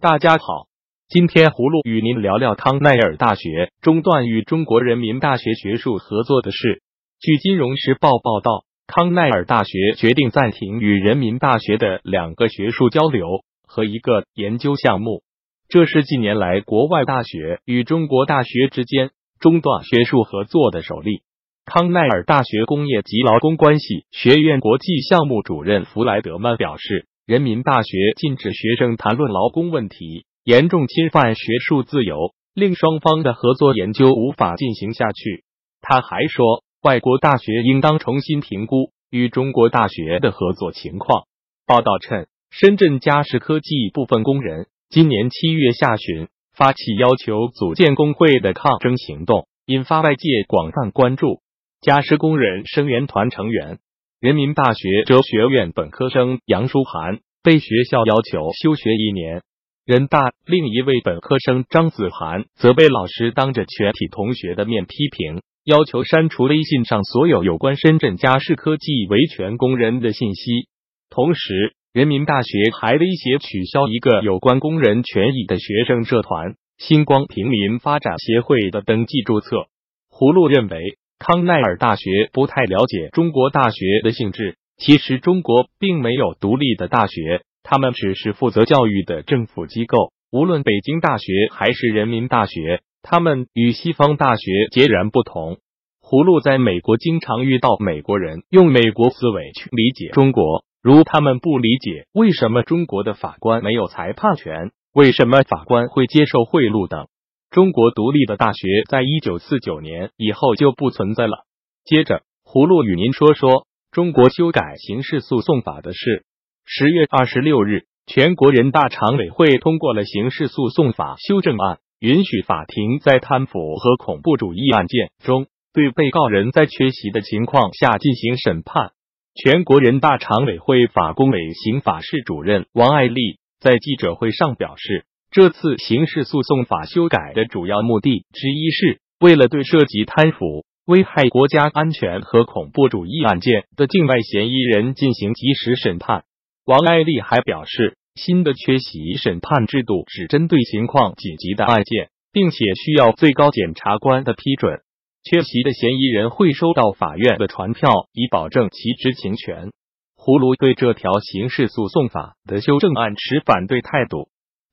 大家好，今天葫芦与您聊聊康奈尔大学中断与中国人民大学学术合作的事。据《金融时报》报道，康奈尔大学决定暂停与人民大学的两个学术交流和一个研究项目，这是近年来国外大学与中国大学之间中断学术合作的首例。康奈尔大学工业及劳工关系学院国际项目主任弗莱德曼表示，人民大学禁止学生谈论劳工问题，严重侵犯学术自由，令双方的合作研究无法进行下去。他还说，外国大学应当重新评估与中国大学的合作情况。报道称，深圳嘉实科技部分工人今年七月下旬发起要求组建工会的抗争行动，引发外界广泛关注。嘉实工人声援团成员、人民大学哲学院本科生杨书涵被学校要求休学一年。人大另一位本科生张子涵则被老师当着全体同学的面批评，要求删除微信上所有有关深圳嘉士科技维权工人的信息。同时，人民大学还威胁取消一个有关工人权益的学生社团——星光平民发展协会的登记注册。葫芦认为。康奈尔大学不太了解中国大学的性质。其实，中国并没有独立的大学，他们只是负责教育的政府机构。无论北京大学还是人民大学，他们与西方大学截然不同。葫芦在美国经常遇到美国人用美国思维去理解中国，如他们不理解为什么中国的法官没有裁判权，为什么法官会接受贿赂等。中国独立的大学在一九四九年以后就不存在了。接着，葫芦与您说说中国修改刑事诉讼法的事。十月二十六日，全国人大常委会通过了刑事诉讼法修正案，允许法庭在贪腐和恐怖主义案件中对被告人在缺席的情况下进行审判。全国人大常委会法工委刑法室主任王爱丽在记者会上表示。这次刑事诉讼法修改的主要目的之一是为了对涉及贪腐、危害国家安全和恐怖主义案件的境外嫌疑人进行及时审判。王爱丽还表示，新的缺席审判制度只针对情况紧急的案件，并且需要最高检察官的批准。缺席的嫌疑人会收到法院的传票，以保证其知情权。葫芦对这条刑事诉讼法的修正案持反对态度。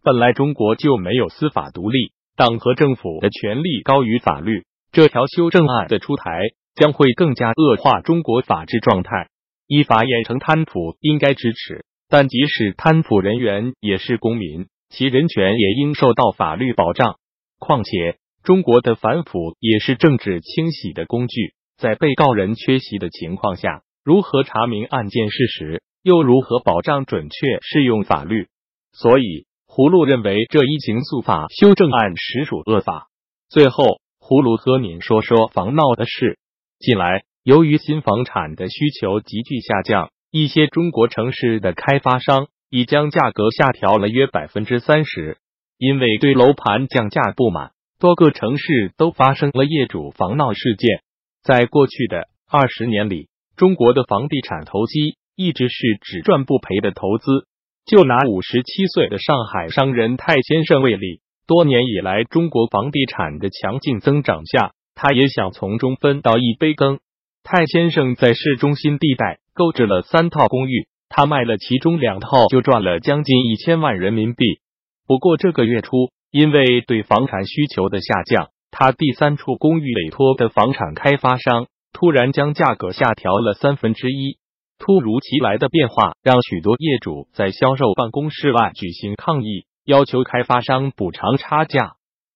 本来中国就没有司法独立，党和政府的权力高于法律。这条修正案的出台将会更加恶化中国法治状态。依法严惩贪腐应该支持，但即使贪腐人员也是公民，其人权也应受到法律保障。况且，中国的反腐也是政治清洗的工具。在被告人缺席的情况下，如何查明案件事实，又如何保障准确适用法律？所以。葫芦认为这一刑诉法修正案实属恶法。最后，葫芦和您说说房闹的事。近来，由于新房产的需求急剧下降，一些中国城市的开发商已将价格下调了约百分之三十。因为对楼盘降价不满，多个城市都发生了业主房闹事件。在过去的二十年里，中国的房地产投机一直是只赚不赔的投资。就拿五十七岁的上海商人泰先生为例，多年以来中国房地产的强劲增长下，他也想从中分到一杯羹。泰先生在市中心地带购置了三套公寓，他卖了其中两套就赚了将近一千万人民币。不过这个月初，因为对房产需求的下降，他第三处公寓委托的房产开发商突然将价格下调了三分之一。突如其来的变化让许多业主在销售办公室外举行抗议，要求开发商补偿差价。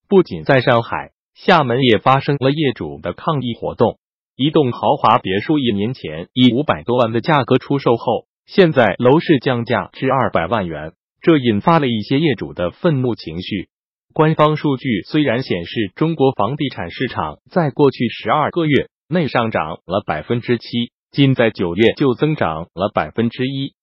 不仅在上海、厦门也发生了业主的抗议活动。一栋豪华别墅一年前以五百多万的价格出售后，现在楼市降价至二百万元，这引发了一些业主的愤怒情绪。官方数据虽然显示中国房地产市场在过去十二个月内上涨了百分之七。仅在九月就增长了百分之一，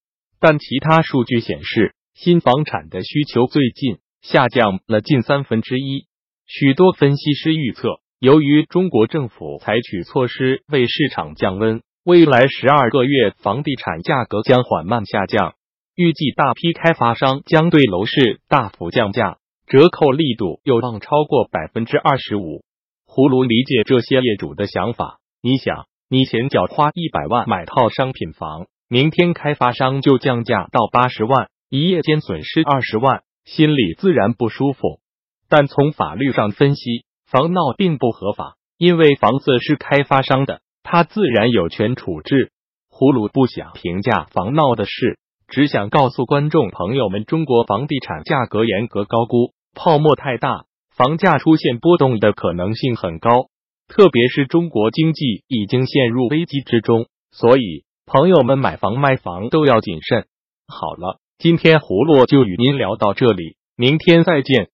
但其他数据显示，新房产的需求最近下降了近三分之一。许多分析师预测，由于中国政府采取措施为市场降温，未来十二个月房地产价格将缓慢下降。预计大批开发商将对楼市大幅降价，折扣力度有望超过百分之二十五。葫芦理解这些业主的想法，你想，你前脚花一百万买套商品房，明天开发商就降价到八十万，一夜间损失二十万，心里自然不舒服。但从法律上分析，房闹并不合法，因为房子是开发商的，他自然有权处置。葫芦不想评价房闹的事，只想告诉观众朋友们，中国房地产价格严格高估，泡沫太大，房价出现波动的可能性很高。特别是中国经济已经陷入危机之中，所以朋友们买房卖房都要谨慎。好了，今天葫芦就与您聊到这里，明天再见。